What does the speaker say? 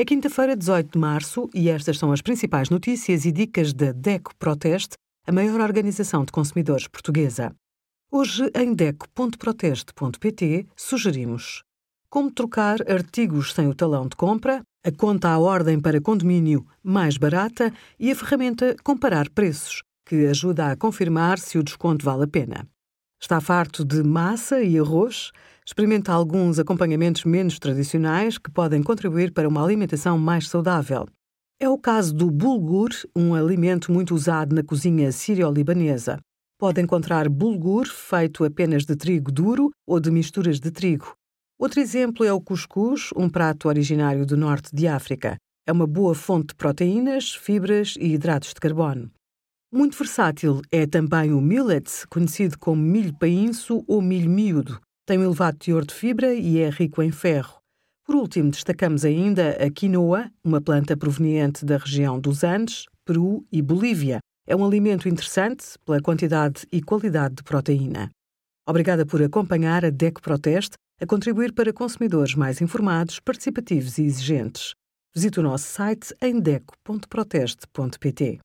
É quinta-feira, 18 de março, e estas são as principais notícias e dicas da DECO Proteste, a maior organização de consumidores portuguesa. Hoje, em DECO.proteste.pt, sugerimos como trocar artigos sem o talão de compra, a conta à ordem para condomínio mais barata e a ferramenta Comparar Preços, que ajuda a confirmar se o desconto vale a pena. Está farto de massa e arroz? Experimenta alguns acompanhamentos menos tradicionais que podem contribuir para uma alimentação mais saudável. É o caso do bulgur, um alimento muito usado na cozinha sírio-libanesa. Pode encontrar bulgur feito apenas de trigo duro ou de misturas de trigo. Outro exemplo é o cuscuz, um prato originário do norte de África. É uma boa fonte de proteínas, fibras e hidratos de carbono. Muito versátil é também o millet, conhecido como milho painço ou milho miúdo. Tem um elevado teor de fibra e é rico em ferro. Por último, destacamos ainda a quinoa, uma planta proveniente da região dos Andes, Peru e Bolívia. É um alimento interessante pela quantidade e qualidade de proteína. Obrigada por acompanhar a DEC Proteste a contribuir para consumidores mais informados, participativos e exigentes. Visite o nosso site em deco.proteste.pt.